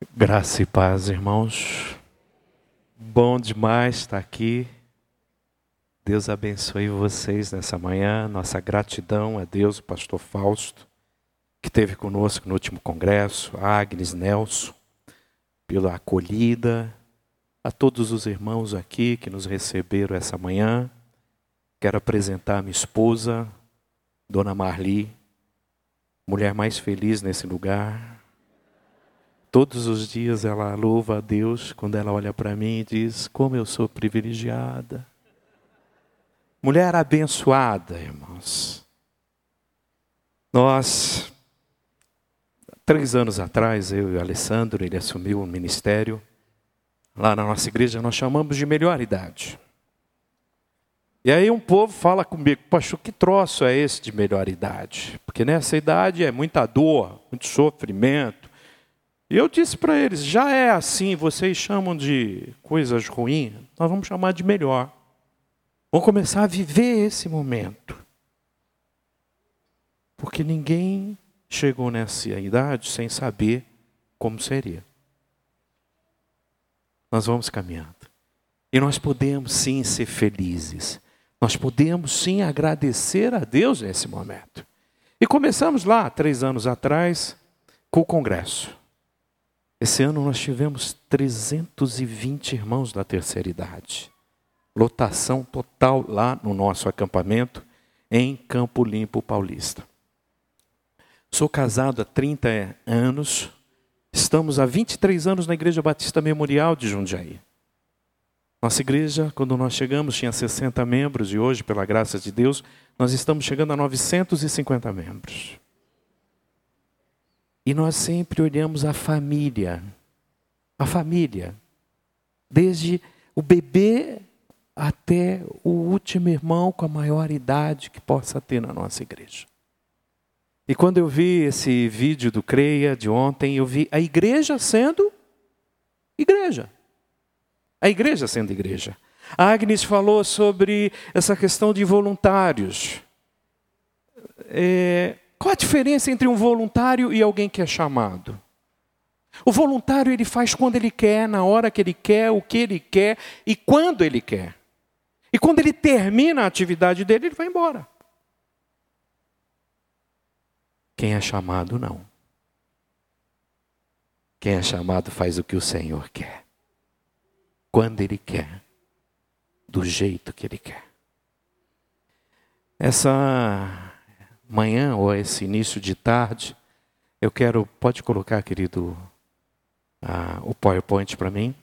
Graça e paz, irmãos. Bom demais estar aqui. Deus abençoe vocês nessa manhã. Nossa gratidão a Deus, o pastor Fausto, que esteve conosco no último congresso, a Agnes Nelson, pela acolhida, a todos os irmãos aqui que nos receberam essa manhã. Quero apresentar a minha esposa, Dona Marli, mulher mais feliz nesse lugar, Todos os dias ela louva a Deus quando ela olha para mim e diz: Como eu sou privilegiada. Mulher abençoada, irmãos. Nós, três anos atrás, eu e o Alessandro, ele assumiu um ministério. Lá na nossa igreja nós chamamos de melhor idade. E aí um povo fala comigo, pastor, que troço é esse de melhor idade? Porque nessa idade é muita dor, muito sofrimento eu disse para eles: já é assim, vocês chamam de coisas ruins, nós vamos chamar de melhor. Vamos começar a viver esse momento. Porque ninguém chegou nessa idade sem saber como seria. Nós vamos caminhando. E nós podemos sim ser felizes. Nós podemos sim agradecer a Deus nesse momento. E começamos lá, três anos atrás, com o congresso. Esse ano nós tivemos 320 irmãos da terceira idade. Lotação total lá no nosso acampamento em Campo Limpo Paulista. Sou casado há 30 anos. Estamos há 23 anos na Igreja Batista Memorial de Jundiaí. Nossa igreja, quando nós chegamos, tinha 60 membros e hoje, pela graça de Deus, nós estamos chegando a 950 membros. E nós sempre olhamos a família. A família. Desde o bebê até o último irmão com a maior idade que possa ter na nossa igreja. E quando eu vi esse vídeo do Creia de ontem, eu vi a igreja sendo igreja. A igreja sendo igreja. A Agnes falou sobre essa questão de voluntários. É, qual a diferença entre um voluntário e alguém que é chamado? O voluntário ele faz quando ele quer, na hora que ele quer, o que ele quer e quando ele quer. E quando ele termina a atividade dele, ele vai embora. Quem é chamado, não. Quem é chamado faz o que o Senhor quer. Quando Ele quer. Do jeito que Ele quer. Essa manhã ou esse início de tarde, eu quero, pode colocar, querido, uh, o PowerPoint para mim.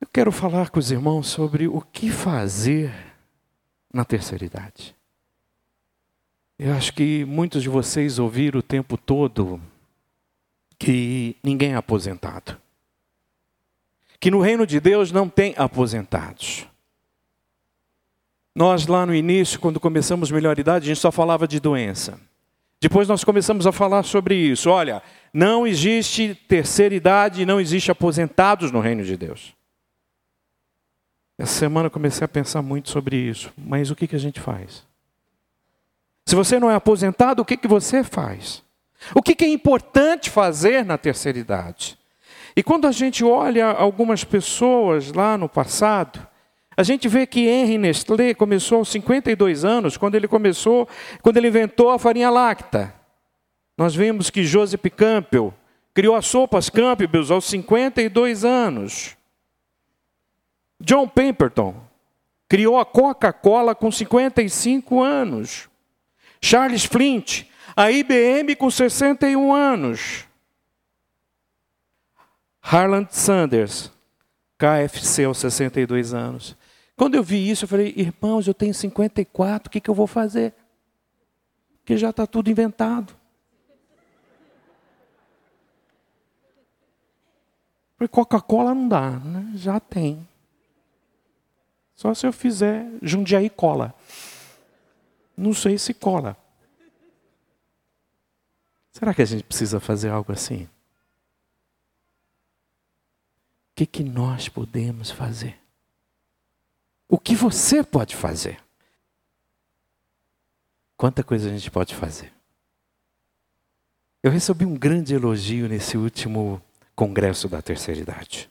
Eu quero falar com os irmãos sobre o que fazer na terceira idade. Eu acho que muitos de vocês ouviram o tempo todo que ninguém é aposentado. Que no reino de Deus não tem aposentados. Nós lá no início, quando começamos melhor idade, a gente só falava de doença. Depois nós começamos a falar sobre isso. Olha, não existe terceira idade, não existe aposentados no reino de Deus. Essa semana eu comecei a pensar muito sobre isso. Mas o que, que a gente faz? Se você não é aposentado, o que, que você faz? O que, que é importante fazer na terceira idade? E quando a gente olha algumas pessoas lá no passado, a gente vê que Henry Nestlé começou aos 52 anos, quando ele começou, quando ele inventou a farinha láctea. Nós vimos que Joseph Campbell criou as sopas Campbell aos 52 anos. John Pemberton criou a Coca-Cola com 55 anos. Charles Flint, a IBM com 61 anos. Harland Sanders, KFC aos 62 anos. Quando eu vi isso, eu falei, irmãos, eu tenho 54, o que, que eu vou fazer? Porque já está tudo inventado. Coca-Cola não dá, né? já tem. Só se eu fizer Jundiaí cola. Não sei se cola. Será que a gente precisa fazer algo assim? O que, que nós podemos fazer? O que você pode fazer? Quanta coisa a gente pode fazer? Eu recebi um grande elogio nesse último congresso da terceira idade.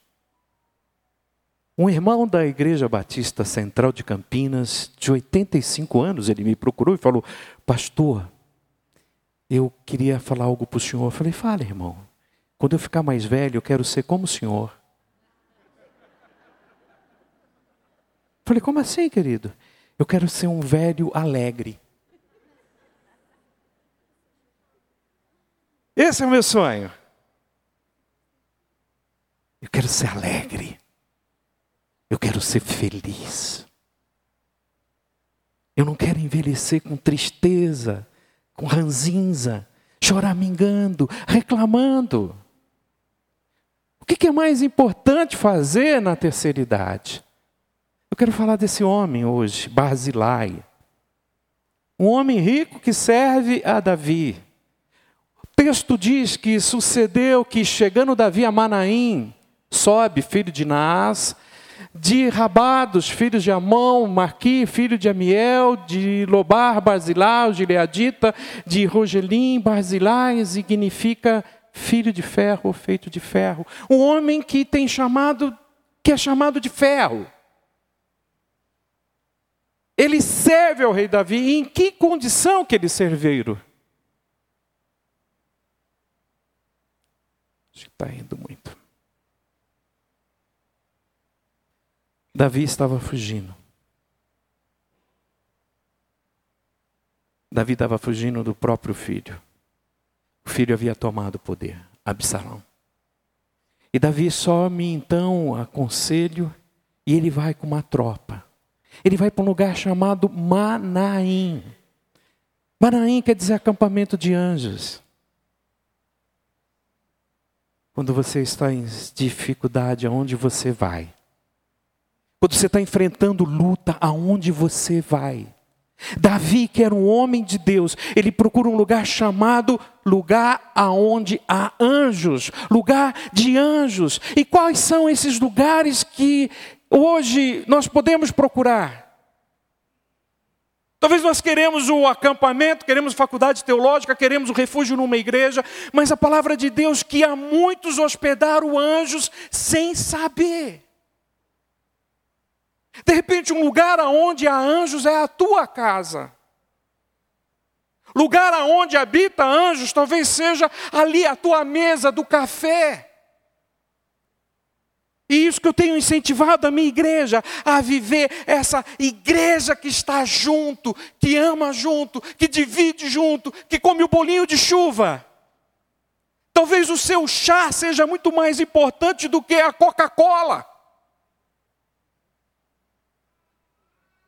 Um irmão da Igreja Batista Central de Campinas, de 85 anos, ele me procurou e falou: Pastor, eu queria falar algo para o senhor. Eu falei: Fala, irmão. Quando eu ficar mais velho, eu quero ser como o senhor. Eu falei: Como assim, querido? Eu quero ser um velho alegre. Esse é o meu sonho. Eu quero ser alegre. Eu quero ser feliz. Eu não quero envelhecer com tristeza, com ranzinza, choramingando, reclamando. O que é mais importante fazer na terceira idade? Eu quero falar desse homem hoje, Barzilai. Um homem rico que serve a Davi. O texto diz que sucedeu que, chegando Davi a Manaim, sobe, filho de Naás, de Rabados, filhos de Amon, Marqui, filho de Amiel, de Lobar, Barzilai, Gileadita, de Rogelim, Barzilai, significa filho de ferro, feito de ferro. Um homem que tem chamado, que é chamado de ferro. Ele serve ao rei Davi. E em que condição que ele serviu? Acho que está indo muito. Davi estava fugindo. Davi estava fugindo do próprio filho. O filho havia tomado o poder, Absalão. E Davi some então a conselho e ele vai com uma tropa. Ele vai para um lugar chamado Manaim. Manaim quer dizer acampamento de anjos. Quando você está em dificuldade, aonde você vai? Quando você está enfrentando luta, aonde você vai? Davi, que era um homem de Deus, ele procura um lugar chamado lugar aonde há anjos, lugar de anjos. E quais são esses lugares que hoje nós podemos procurar? Talvez nós queremos o acampamento, queremos faculdade teológica, queremos o refúgio numa igreja, mas a palavra de Deus que há muitos hospedaram anjos sem saber. De repente, um lugar aonde há anjos é a tua casa. Lugar aonde habita anjos talvez seja ali a tua mesa do café. E isso que eu tenho incentivado a minha igreja a viver essa igreja que está junto, que ama junto, que divide junto, que come o bolinho de chuva. Talvez o seu chá seja muito mais importante do que a Coca-Cola.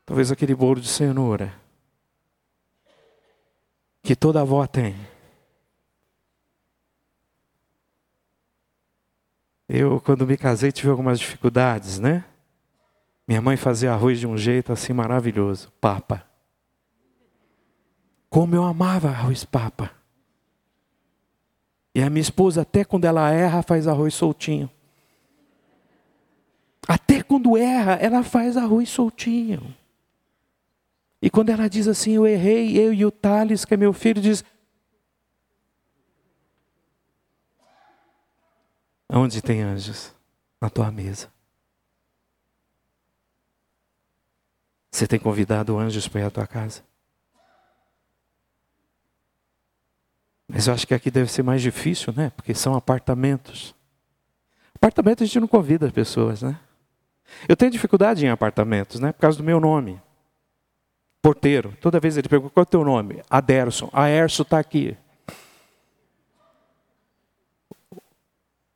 Talvez aquele bolo de cenoura que toda avó tem. Eu, quando me casei, tive algumas dificuldades, né? Minha mãe fazia arroz de um jeito assim maravilhoso, papa. Como eu amava arroz papa. E a minha esposa, até quando ela erra, faz arroz soltinho. Até quando erra, ela faz arroz soltinho. E quando ela diz assim, eu errei, eu e o Thales, que é meu filho, diz: Onde tem anjos? Na tua mesa. Você tem convidado anjos para ir à tua casa? Mas eu acho que aqui deve ser mais difícil, né? Porque são apartamentos. Apartamento a gente não convida as pessoas, né? Eu tenho dificuldade em apartamentos, né? Por causa do meu nome porteiro. Toda vez ele pergunta: qual é o teu nome? Aderson. Aerso está aqui.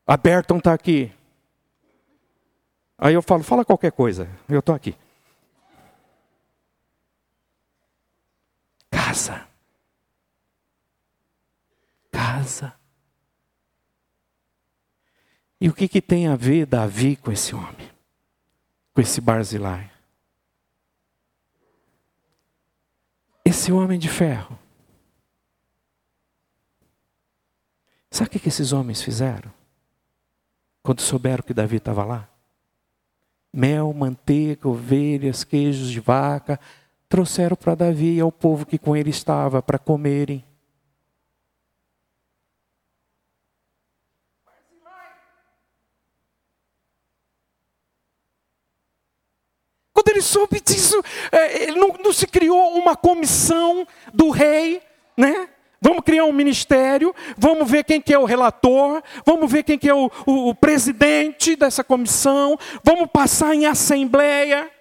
A Berton está aqui. Aí eu falo: fala qualquer coisa. Eu estou aqui. Casa. Casa. E o que, que tem a ver Davi com esse homem? Com esse Barzilai? esse homem de ferro. Sabe o que esses homens fizeram? quando souberam que Davi estava lá? Mel, manteiga, ovelhas, queijos de vaca, trouxeram para Davi e ao povo que com ele estava para comerem. Quando ele soube disso, é, ele não, não se criou uma comissão do rei, né? Vamos criar um ministério, vamos ver quem que é o relator, vamos ver quem que é o, o, o presidente dessa comissão, vamos passar em assembleia.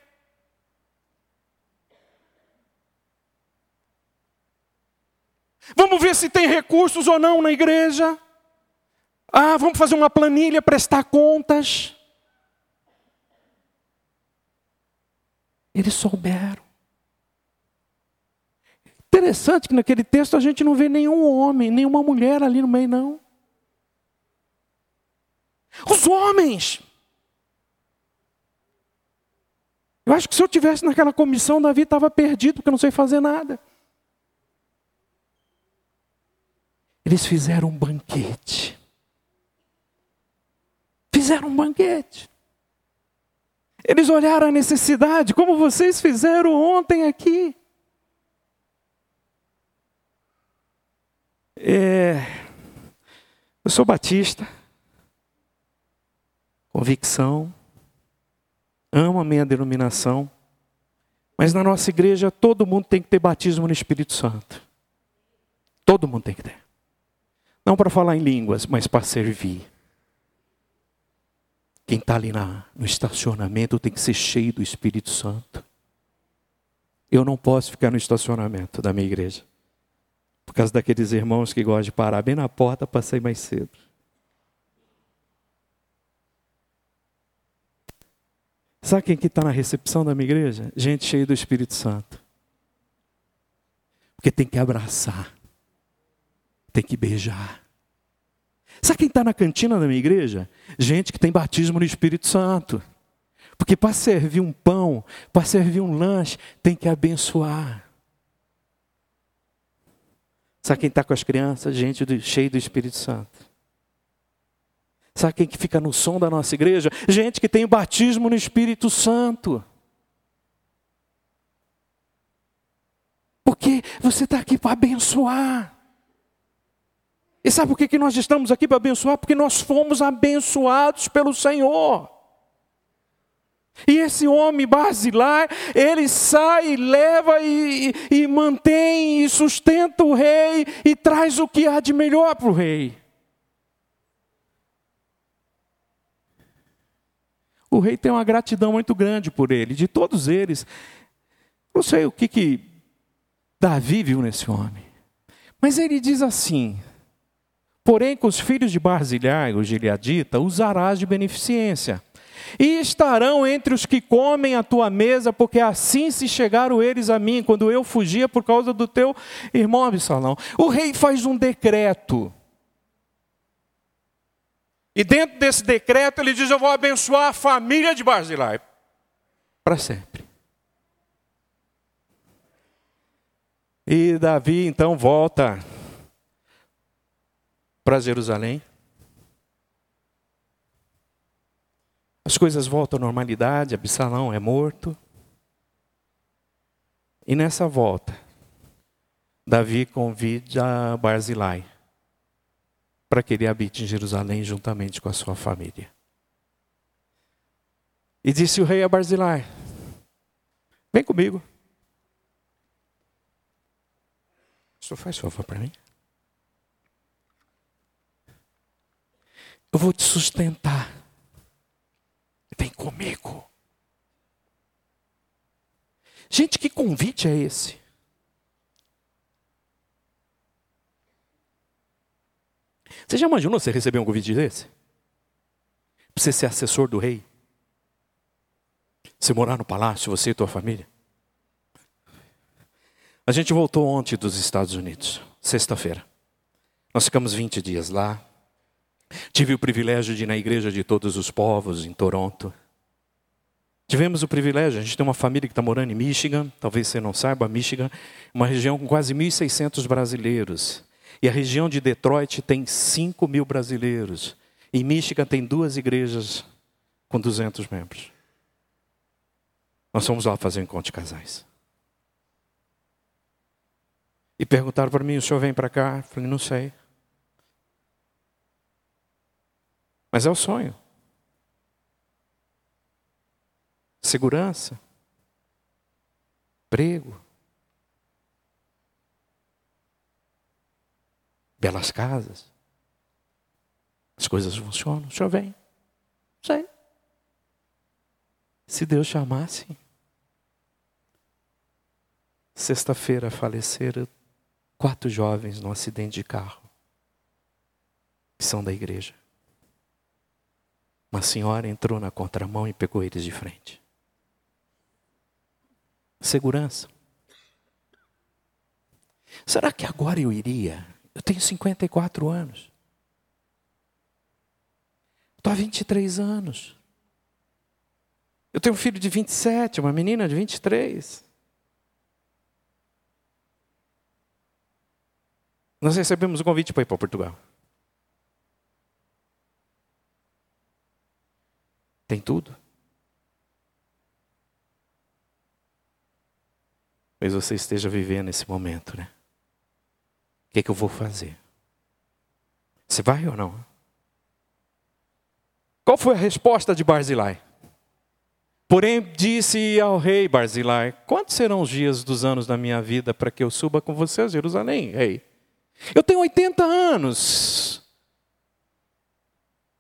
Vamos ver se tem recursos ou não na igreja. Ah, vamos fazer uma planilha, prestar contas. Eles souberam. Interessante que naquele texto a gente não vê nenhum homem, nenhuma mulher ali no meio, não. Os homens. Eu acho que se eu tivesse naquela comissão, Davi estava perdido, porque eu não sei fazer nada. Eles fizeram um banquete. Fizeram um banquete. Eles olharam a necessidade, como vocês fizeram ontem aqui. É, eu sou batista, convicção, amo a minha denominação, mas na nossa igreja todo mundo tem que ter batismo no Espírito Santo. Todo mundo tem que ter. Não para falar em línguas, mas para servir. Quem está ali na, no estacionamento tem que ser cheio do Espírito Santo. Eu não posso ficar no estacionamento da minha igreja. Por causa daqueles irmãos que gostam de parar bem na porta para sair mais cedo. Sabe quem que está na recepção da minha igreja? Gente cheia do Espírito Santo. Porque tem que abraçar. Tem que beijar. Sabe quem está na cantina da minha igreja? Gente que tem batismo no Espírito Santo. Porque para servir um pão, para servir um lanche, tem que abençoar. Sabe quem está com as crianças? Gente do, cheia do Espírito Santo. Sabe quem que fica no som da nossa igreja? Gente que tem o batismo no Espírito Santo. Porque você está aqui para abençoar. E sabe por que, que nós estamos aqui para abençoar? Porque nós fomos abençoados pelo Senhor. E esse homem basilar, ele sai, leva e, e, mantém e sustenta o rei e traz o que há de melhor para o rei. O rei tem uma gratidão muito grande por ele, de todos eles. Não sei o que, que Davi viu nesse homem. Mas ele diz assim: Porém, com os filhos de Barzilhai, o Gileadita, usarás de beneficência e estarão entre os que comem a tua mesa, porque assim se chegaram eles a mim, quando eu fugia por causa do teu irmão Absalão. O rei faz um decreto. E dentro desse decreto ele diz: Eu vou abençoar a família de Barzilai para sempre. E Davi então volta para Jerusalém. As coisas voltam à normalidade, Absalão é morto. E nessa volta, Davi convida Barzilai para que ele habite em Jerusalém juntamente com a sua família. E disse o rei a Barzilai: Vem comigo. Senhor faz favor para mim? Eu vou te sustentar. Vem comigo. Gente, que convite é esse? Você já imaginou você receber um convite desse? Para você ser assessor do rei? Você morar no palácio, você e tua família? A gente voltou ontem dos Estados Unidos, sexta-feira. Nós ficamos 20 dias lá. Tive o privilégio de ir na igreja de todos os povos em Toronto. Tivemos o privilégio, a gente tem uma família que está morando em Michigan, talvez você não saiba, Michigan, uma região com quase 1.600 brasileiros. E a região de Detroit tem 5 mil brasileiros. Em Michigan tem duas igrejas com 200 membros. Nós fomos lá fazer um encontro de casais. E perguntaram para mim: o senhor vem para cá? Eu falei: não sei. Mas é o sonho. Segurança, emprego, belas casas. As coisas funcionam, o senhor vem. Sei. Se Deus chamasse. Sexta-feira faleceram quatro jovens num acidente de carro. Que são da igreja. Uma senhora entrou na contramão e pegou eles de frente. Segurança. Será que agora eu iria? Eu tenho 54 anos. Estou há 23 anos. Eu tenho um filho de 27, uma menina de 23. Nós recebemos o convite para ir para Portugal. Tem tudo. Mas você esteja vivendo esse momento, né? O que, é que eu vou fazer? Você vai ou não? Qual foi a resposta de Barzilai? Porém, disse ao rei Barzilai: Quantos serão os dias dos anos da minha vida para que eu suba com você a Jerusalém, rei? Eu tenho 80 anos.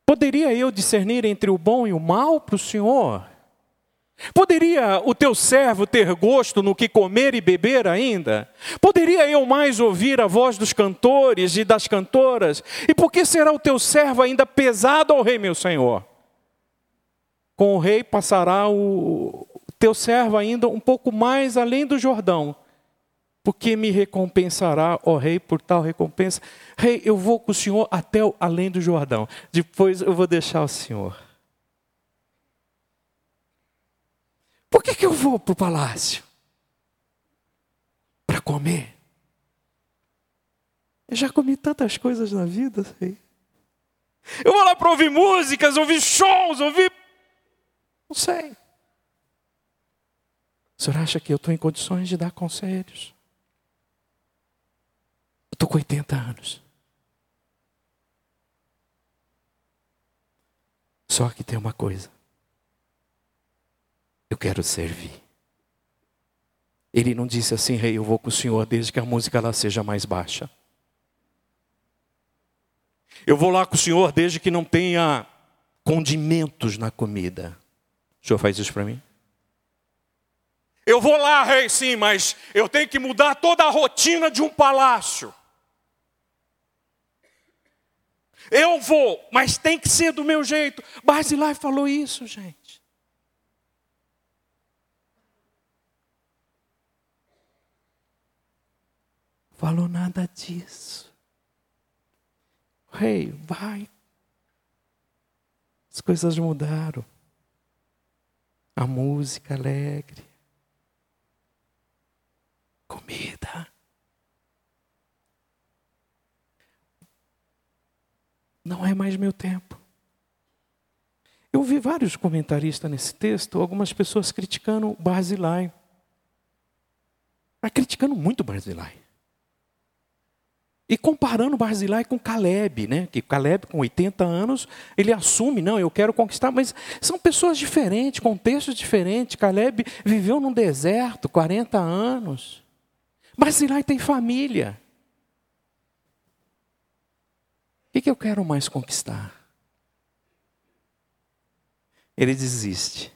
Poderia eu discernir entre o bom e o mal para o Senhor? Poderia o teu servo ter gosto no que comer e beber ainda? Poderia eu mais ouvir a voz dos cantores e das cantoras? E por que será o teu servo ainda pesado ao rei, meu senhor? Com o rei passará o teu servo ainda um pouco mais além do Jordão, porque me recompensará, ó rei, por tal recompensa. Rei, eu vou com o senhor até além do Jordão. Depois eu vou deixar o senhor. Por que, que eu vou para o palácio? Para comer? Eu já comi tantas coisas na vida, rei. Eu vou lá para ouvir músicas, ouvir shows, ouvir. Não sei. O senhor acha que eu estou em condições de dar conselhos? Estou com 80 anos. Só que tem uma coisa. Eu quero servir. Ele não disse assim, rei, eu vou com o senhor desde que a música lá seja mais baixa. Eu vou lá com o senhor desde que não tenha condimentos na comida. O senhor faz isso para mim? Eu vou lá, rei, sim, mas eu tenho que mudar toda a rotina de um palácio. Eu vou, mas tem que ser do meu jeito. Barzilai falou isso, gente. Falou nada disso. Rei, hey, vai. As coisas mudaram. A música alegre. Comida. Não é mais meu tempo. Eu vi vários comentaristas nesse texto, algumas pessoas criticando Barzilai. Mas criticando muito Barzilai. E comparando Barzilai com Caleb, né? Que Caleb, com 80 anos, ele assume, não, eu quero conquistar, mas são pessoas diferentes, contextos diferentes. Caleb viveu num deserto 40 anos. Barzilai tem família. O que eu quero mais conquistar? Ele desiste.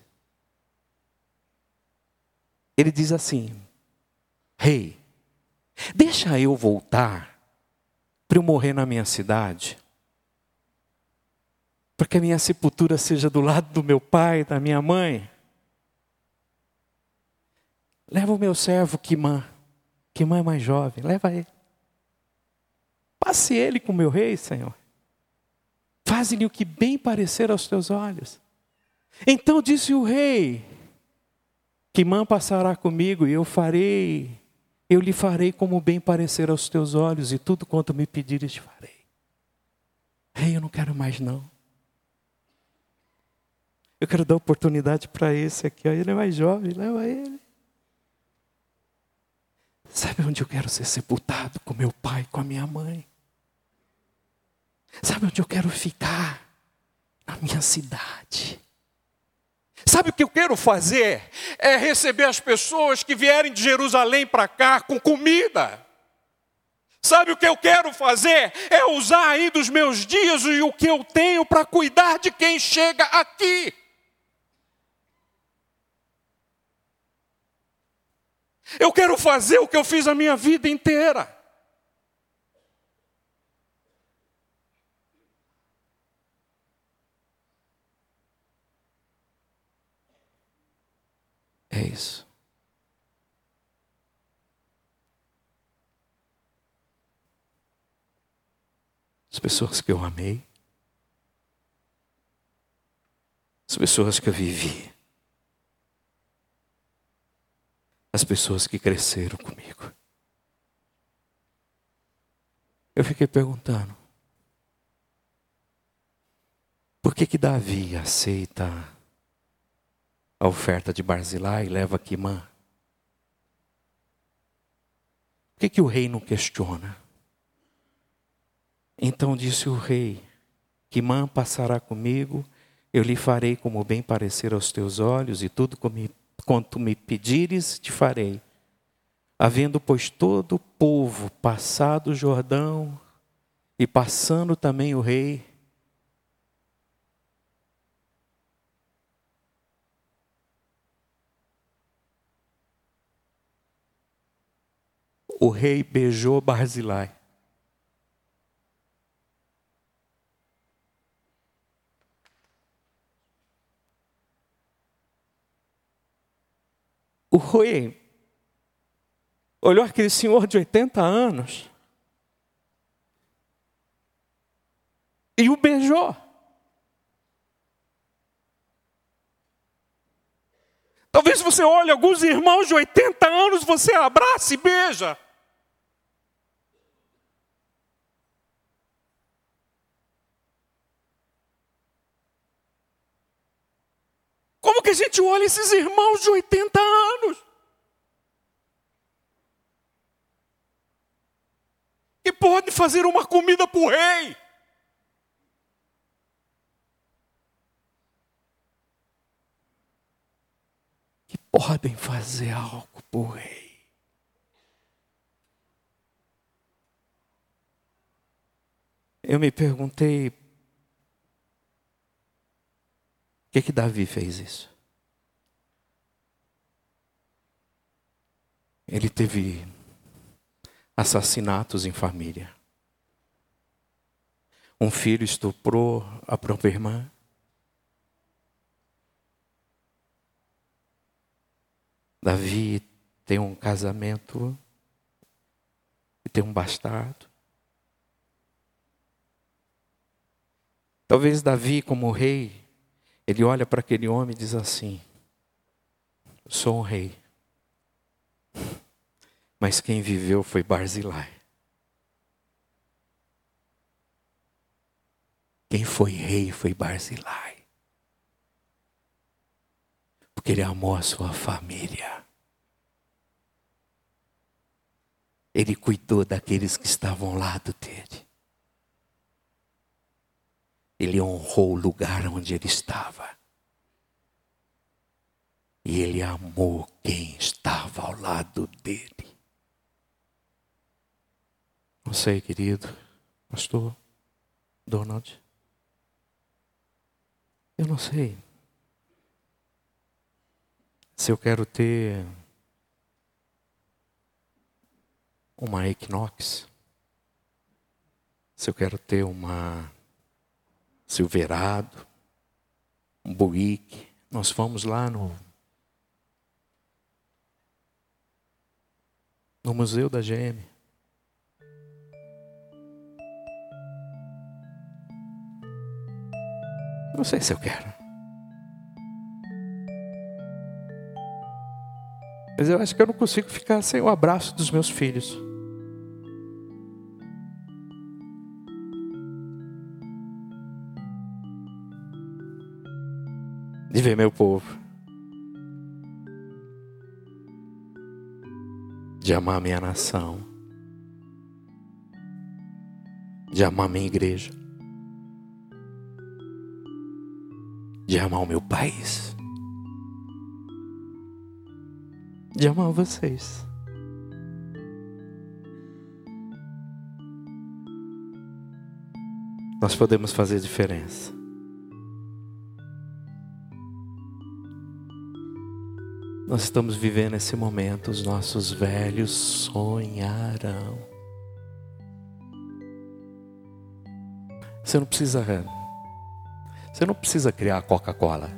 Ele diz assim: Rei, hey, deixa eu voltar para eu morrer na minha cidade, para que a minha sepultura seja do lado do meu pai, da minha mãe. Leva o meu servo Kimã, Kimã é mais jovem, leva ele. Passe ele com meu rei, Senhor. Faze-lhe o que bem parecer aos teus olhos. Então disse o rei: Quimã passará comigo e eu farei, eu lhe farei como bem parecer aos teus olhos, e tudo quanto me pedires farei. Rei, eu não quero mais não. Eu quero dar oportunidade para esse aqui, ó. ele é mais jovem, leva ele. Sabe onde eu quero ser sepultado? Com meu pai, com a minha mãe. Sabe onde eu quero ficar? Na minha cidade. Sabe o que eu quero fazer? É receber as pessoas que vierem de Jerusalém para cá com comida. Sabe o que eu quero fazer? É usar aí dos meus dias e o que eu tenho para cuidar de quem chega aqui. Eu quero fazer o que eu fiz a minha vida inteira. É isso. As pessoas que eu amei, as pessoas que eu vivi, as pessoas que cresceram comigo. Eu fiquei perguntando, por que que Davi aceita a oferta de Barzilai e leva Quimã? Por que, que o rei não questiona? Então disse o rei: Quimã passará comigo, eu lhe farei como bem parecer aos teus olhos, e tudo quanto me pedires, te farei. Havendo, pois, todo o povo passado o Jordão, e passando também o rei, o rei beijou Barzilai. O rei olhou aquele senhor de 80 anos e o beijou. Talvez você olhe alguns irmãos de 80 anos, você abraça e beija. Como que a gente olha esses irmãos de 80 anos? Que pode fazer uma comida para o rei. Que podem fazer algo para o rei. Eu me perguntei que, que Davi fez isso? Ele teve assassinatos em família. Um filho estuprou a própria irmã. Davi tem um casamento e tem um bastardo. Talvez Davi, como rei, ele olha para aquele homem e diz assim: Sou um rei. Mas quem viveu foi Barzilai. Quem foi rei foi Barzilai. Porque ele amou a sua família. Ele cuidou daqueles que estavam ao lado dele. Ele honrou o lugar onde ele estava. E ele amou quem estava ao lado dele. Não sei, querido, pastor Donald. Eu não sei se eu quero ter uma Equinox, se eu quero ter uma Silverado, um Buick. Nós fomos lá no no museu da GM. Não sei se eu quero. Mas eu acho que eu não consigo ficar sem o abraço dos meus filhos. De ver meu povo, de amar minha nação, de amar minha igreja, de amar o meu país. de amar vocês. Nós podemos fazer diferença. Nós estamos vivendo esse momento, os nossos velhos sonharão. Você não precisa você não precisa criar Coca-Cola.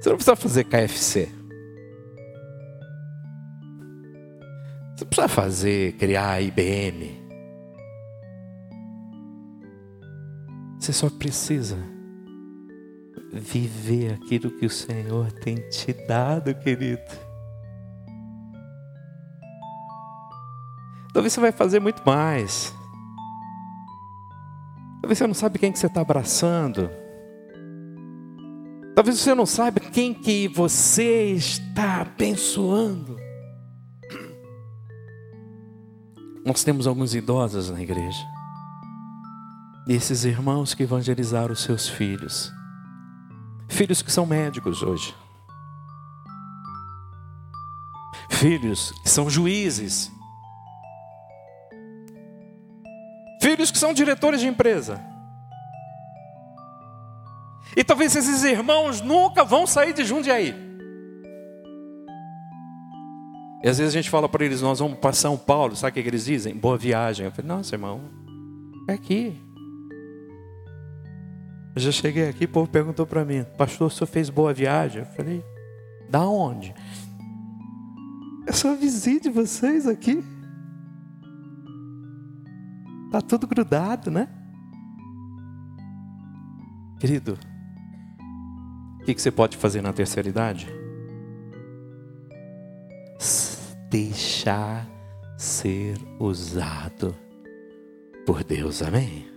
Você não precisa fazer KFC. Você não precisa fazer, criar IBM. Você só precisa viver aquilo que o Senhor tem te dado, querido. Talvez você vai fazer muito mais. Talvez você não sabe quem que você está abraçando. Talvez você não saiba quem que você está abençoando. Nós temos alguns idosos na igreja. E esses irmãos que evangelizaram os seus filhos. Filhos que são médicos hoje. Filhos que são juízes. Filhos que são diretores de empresa. E talvez esses irmãos nunca vão sair de Jundiaí. E às vezes a gente fala para eles, nós vamos para São Paulo, sabe o que eles dizem? Boa viagem. Eu falei, nossa irmão, é aqui. Eu já cheguei aqui, o povo perguntou para mim, pastor, o senhor fez boa viagem? Eu falei, da onde? Eu sou vizinho de vocês aqui. Tá tudo grudado, né? Querido, o que, que você pode fazer na terceira idade? Deixar ser usado por Deus, amém?